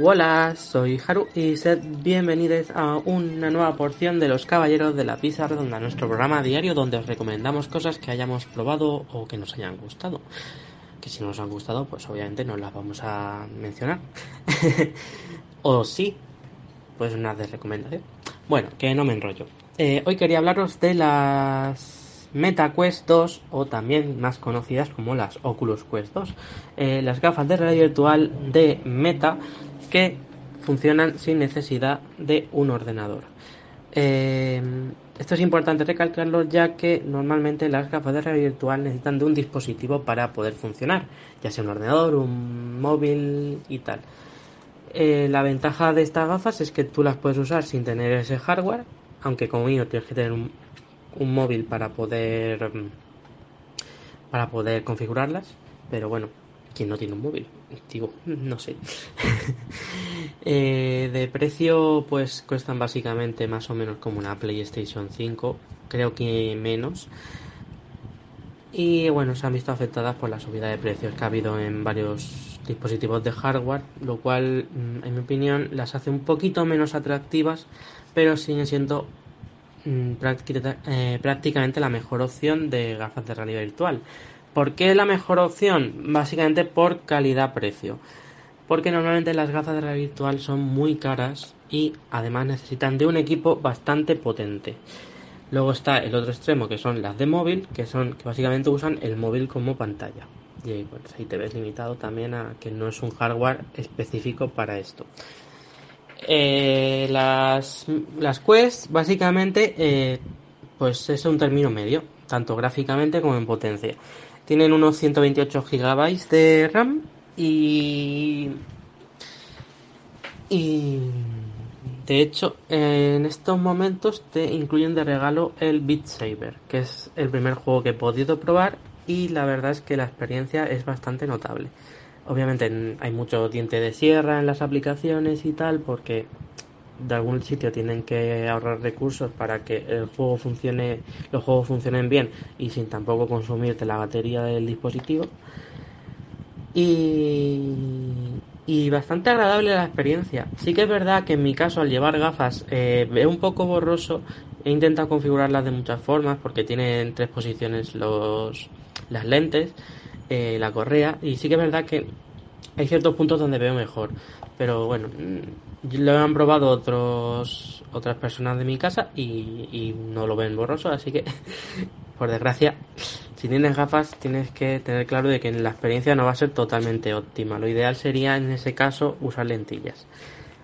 Hola, soy Haru y sed bienvenidos a una nueva porción de los Caballeros de la Pizza Redonda, nuestro programa diario donde os recomendamos cosas que hayamos probado o que nos hayan gustado. Que si no nos han gustado, pues obviamente no las vamos a mencionar. o sí, pues una de recomendación. Bueno, que no me enrollo. Eh, hoy quería hablaros de las MetaQuest 2 o también más conocidas como las Oculus Quest 2. Eh, las gafas de realidad virtual de Meta que funcionan sin necesidad de un ordenador. Eh, esto es importante recalcarlo ya que normalmente las gafas de realidad virtual necesitan de un dispositivo para poder funcionar, ya sea un ordenador, un móvil y tal. Eh, la ventaja de estas gafas es que tú las puedes usar sin tener ese hardware, aunque como mío tienes que tener un, un móvil para poder para poder configurarlas, pero bueno, ¿Quién no tiene un móvil? Digo, no sé. Eh, de precio, pues cuestan básicamente más o menos como una PlayStation 5, creo que menos. Y bueno, se han visto afectadas por la subida de precios que ha habido en varios dispositivos de hardware, lo cual, mm, en mi opinión, las hace un poquito menos atractivas, pero siguen siendo mm, prácticamente la mejor opción de gafas de realidad virtual. ¿Por qué la mejor opción? Básicamente por calidad-precio. Porque normalmente las gafas de realidad virtual son muy caras y además necesitan de un equipo bastante potente. Luego está el otro extremo que son las de móvil, que son que básicamente usan el móvil como pantalla. Y pues, ahí te ves limitado también a que no es un hardware específico para esto. Eh, las, las Quest básicamente eh, pues es un término medio, tanto gráficamente como en potencia. Tienen unos 128 GB de RAM y... Y... De hecho, en estos momentos te incluyen de regalo el Beat Saber, que es el primer juego que he podido probar y la verdad es que la experiencia es bastante notable. Obviamente hay mucho diente de sierra en las aplicaciones y tal, porque de algún sitio tienen que ahorrar recursos para que el juego funcione, los juegos funcionen bien y sin tampoco consumirte la batería del dispositivo. Y, y bastante agradable la experiencia. Sí que es verdad que en mi caso al llevar gafas eh, un poco borroso. He intentado configurarlas de muchas formas porque tienen tres posiciones los, las lentes, eh, la correa y sí que es verdad que hay ciertos puntos donde veo mejor. Pero bueno, lo han probado otros otras personas de mi casa y, no lo ven borroso, así que por desgracia, si tienes gafas tienes que tener claro de que la experiencia no va a ser totalmente óptima. Lo ideal sería en ese caso usar lentillas.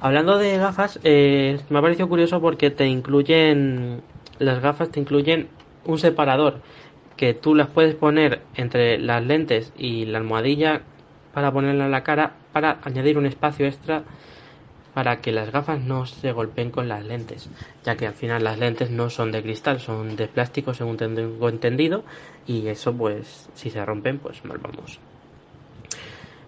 Hablando de gafas, eh, me ha parecido curioso porque te incluyen las gafas te incluyen un separador que tú las puedes poner entre las lentes y la almohadilla para ponerla en la cara para añadir un espacio extra para que las gafas no se golpeen con las lentes, ya que al final las lentes no son de cristal, son de plástico según tengo entendido, y eso pues si se rompen pues mal vamos.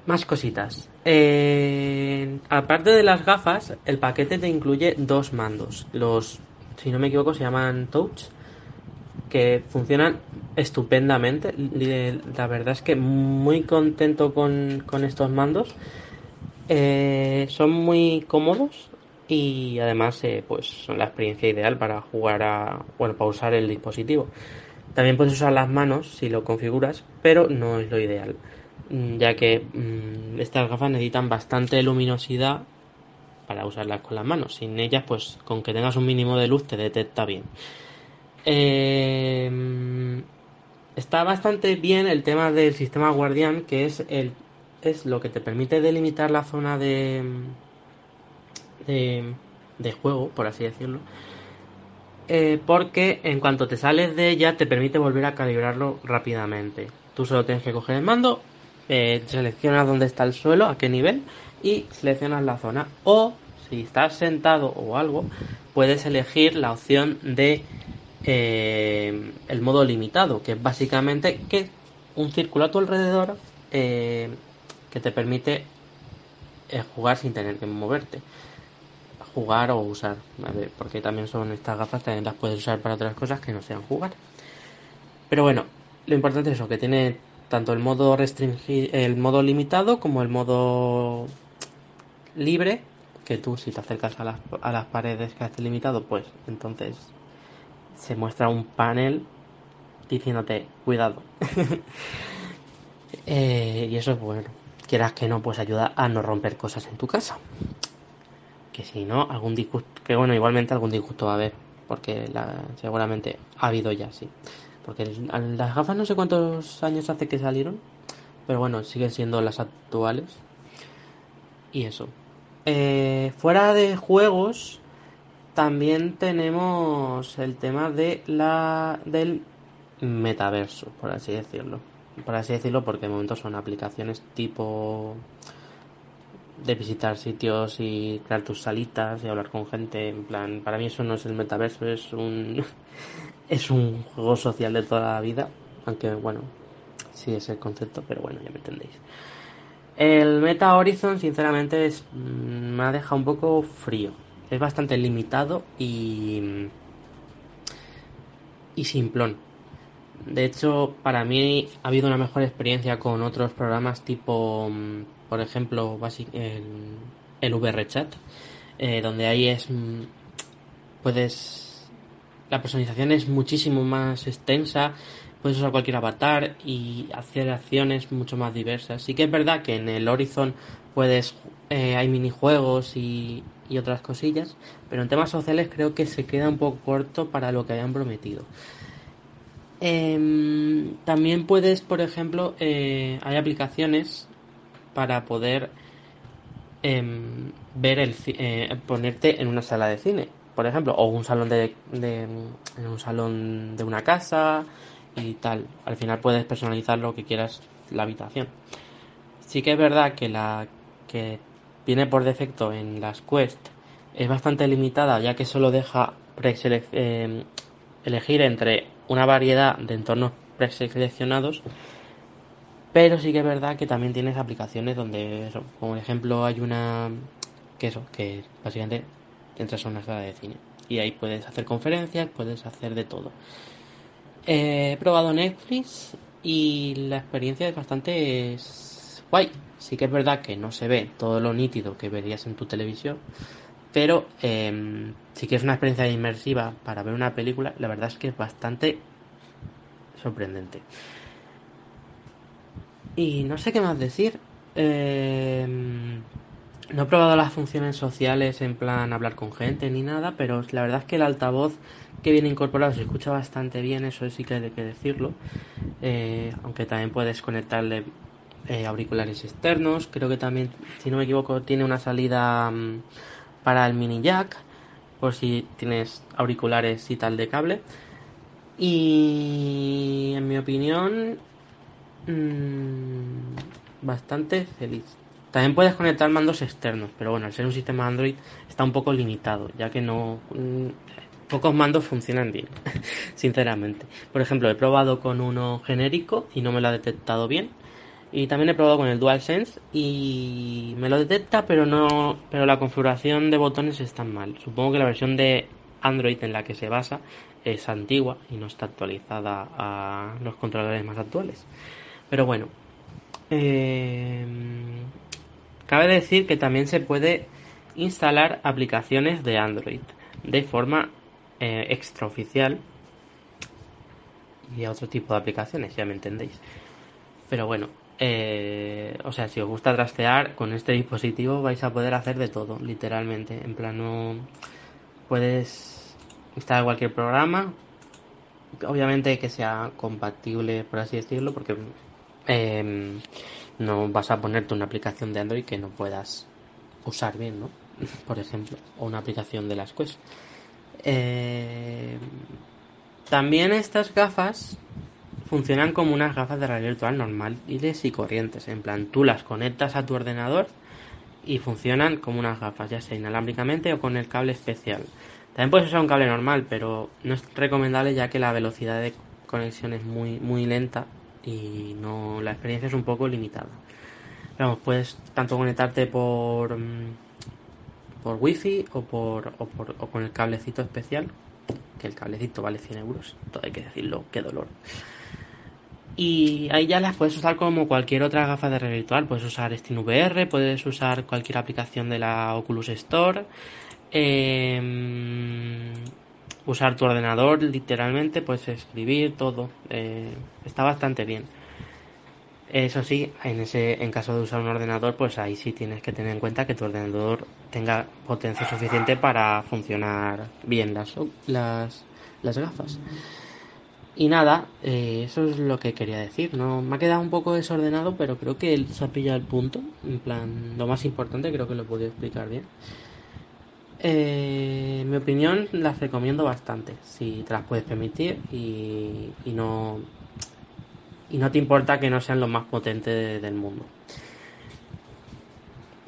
Más cositas. Eh, aparte de las gafas, el paquete te incluye dos mandos. Los, si no me equivoco, se llaman Touch, que funcionan estupendamente. La verdad es que muy contento con, con estos mandos eh, son muy cómodos y además eh, pues son la experiencia ideal para jugar a bueno para usar el dispositivo. También puedes usar las manos si lo configuras, pero no es lo ideal, mm, ya que mm, estas gafas necesitan bastante luminosidad para usarlas con las manos. Sin ellas, pues con que tengas un mínimo de luz te detecta bien. Eh, está bastante bien el tema del sistema guardián, que es el es lo que te permite delimitar la zona de, de, juego, por así decirlo. Eh, porque en cuanto te sales de ella te permite volver a calibrarlo rápidamente. Tú solo tienes que coger el mando, eh, seleccionas dónde está el suelo, a qué nivel y seleccionas la zona. O si estás sentado o algo, puedes elegir la opción de eh, el modo limitado, que es básicamente que un círculo a tu alrededor que te permite eh, jugar sin tener que moverte. Jugar o usar, porque también son estas gafas, también las puedes usar para otras cosas que no sean jugar. Pero bueno, lo importante es eso, que tiene tanto el modo restringido, el modo limitado como el modo libre, que tú si te acercas a las, a las paredes que hace limitado, pues entonces se muestra un panel diciéndote cuidado. Eh, y eso es bueno. Quieras que no, pues ayuda a no romper cosas en tu casa. Que si no, algún disgusto, que bueno, igualmente algún disgusto va a haber, porque seguramente ha habido ya, sí. Porque las gafas no sé cuántos años hace que salieron, pero bueno, siguen siendo las actuales. Y eso. Eh, fuera de juegos, también tenemos el tema de la del metaverso, por así decirlo. Por así decirlo, porque de momento son aplicaciones tipo de visitar sitios y crear tus salitas y hablar con gente. En plan, para mí eso no es el metaverso, es un es un juego social de toda la vida. Aunque bueno, sí es el concepto, pero bueno, ya me entendéis. El Meta Horizon, sinceramente, mm, me ha dejado un poco frío. Es bastante limitado y. y simplón. De hecho, para mí ha habido una mejor experiencia con otros programas tipo, mm, por ejemplo, el, el VRChat, eh, donde ahí es. Mm, puedes. La personalización es muchísimo más extensa puedes usar cualquier avatar y hacer acciones mucho más diversas. Sí que es verdad que en el Horizon puedes eh, hay minijuegos y, y otras cosillas, pero en temas sociales creo que se queda un poco corto para lo que habían prometido. Em, también puedes, por ejemplo, eh, hay aplicaciones para poder em, ver el eh, ponerte en una sala de cine, por ejemplo, o un salón de, en un salón de una casa y tal. Al final puedes personalizar lo que quieras la habitación. Sí que es verdad que la que viene por defecto en las Quest es bastante limitada ya que solo deja eh, elegir entre una variedad de entornos preseleccionados pero sí que es verdad que también tienes aplicaciones donde como ejemplo hay una que eso que básicamente entras a una sala de cine y ahí puedes hacer conferencias puedes hacer de todo. He probado Netflix y la experiencia es bastante guay. Sí que es verdad que no se ve todo lo nítido que verías en tu televisión, pero em, sí que una experiencia inmersiva para ver una película, la verdad es que es bastante sorprendente. Y no sé qué más decir. Em, no he probado las funciones sociales en plan hablar con gente ni nada, pero la verdad es que el altavoz que viene incorporado se escucha bastante bien, eso sí que hay que decirlo. Eh, aunque también puedes conectarle eh, auriculares externos. Creo que también, si no me equivoco, tiene una salida mm, para el mini jack, por si tienes auriculares y tal de cable. Y en mi opinión, mm, bastante feliz. También puedes conectar mandos externos, pero bueno, al ser un sistema Android está un poco limitado, ya que no mm, pocos mandos funcionan bien, sinceramente. Por ejemplo, he probado con uno genérico y no me lo ha detectado bien. Y también he probado con el DualSense y me lo detecta, pero no, pero la configuración de botones está mal. Supongo que la versión de Android en la que se basa es antigua y no está actualizada a los controladores más actuales. Pero bueno, eh, cabe decir que también se puede instalar aplicaciones de Android de forma eh, extraoficial y a otro tipo de aplicaciones, ya me entendéis. Pero bueno, eh, o sea, si os gusta trastear con este dispositivo vais a poder hacer de todo, literalmente. En plano, puedes instalar cualquier programa, obviamente que sea compatible, por así decirlo, porque em, no vas a ponerte una aplicación de Android que no puedas usar bien, ¿no? Por ejemplo, o una aplicación de las Quest. Eh, también estas gafas funcionan como unas gafas de realidad virtual normales y corrientes. En plan, tú las conectas a tu ordenador y funcionan como unas gafas, ya sea inalámbricamente o con el cable especial. También puedes usar un cable normal, pero no es recomendable ya que la velocidad de conexión es muy, muy lenta y no la experiencia es un poco limitada. Vamos, puedes tanto conectarte por mm, por wifi o por, o por o con el cablecito especial que el cablecito vale 100 euros todo hay que decirlo qué dolor Y ahí ya las puedes usar como cualquier otra gafa de realidad virtual. Puedes usar SteamVR, puedes usar cualquier aplicación de la Oculus Store. Em, usar tu ordenador literalmente, puedes escribir todo. Eh, está bastante bien. Eso sí, en ese en caso de usar un ordenador, pues ahí sí tienes que tener en cuenta que tu ordenador tenga potencia suficiente para funcionar bien las, las, las gafas. Y nada, eh, eso es lo que quería decir. No me ha quedado un poco desordenado, pero creo que se ha pillado el punto. En plan, lo más importante creo que lo he podido explicar bien. Eh, mi opinión las recomiendo bastante, si te las puedes permitir y, y no y no te importa que no sean los más potentes del mundo.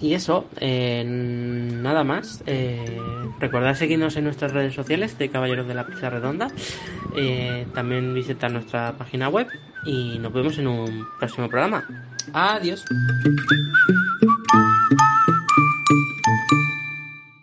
Y eso, eh, nada más. Eh, recordad seguirnos en nuestras redes sociales de Caballeros de la Pizza Redonda. Eh, también visitar nuestra página web. Y nos vemos en un próximo programa. Adiós.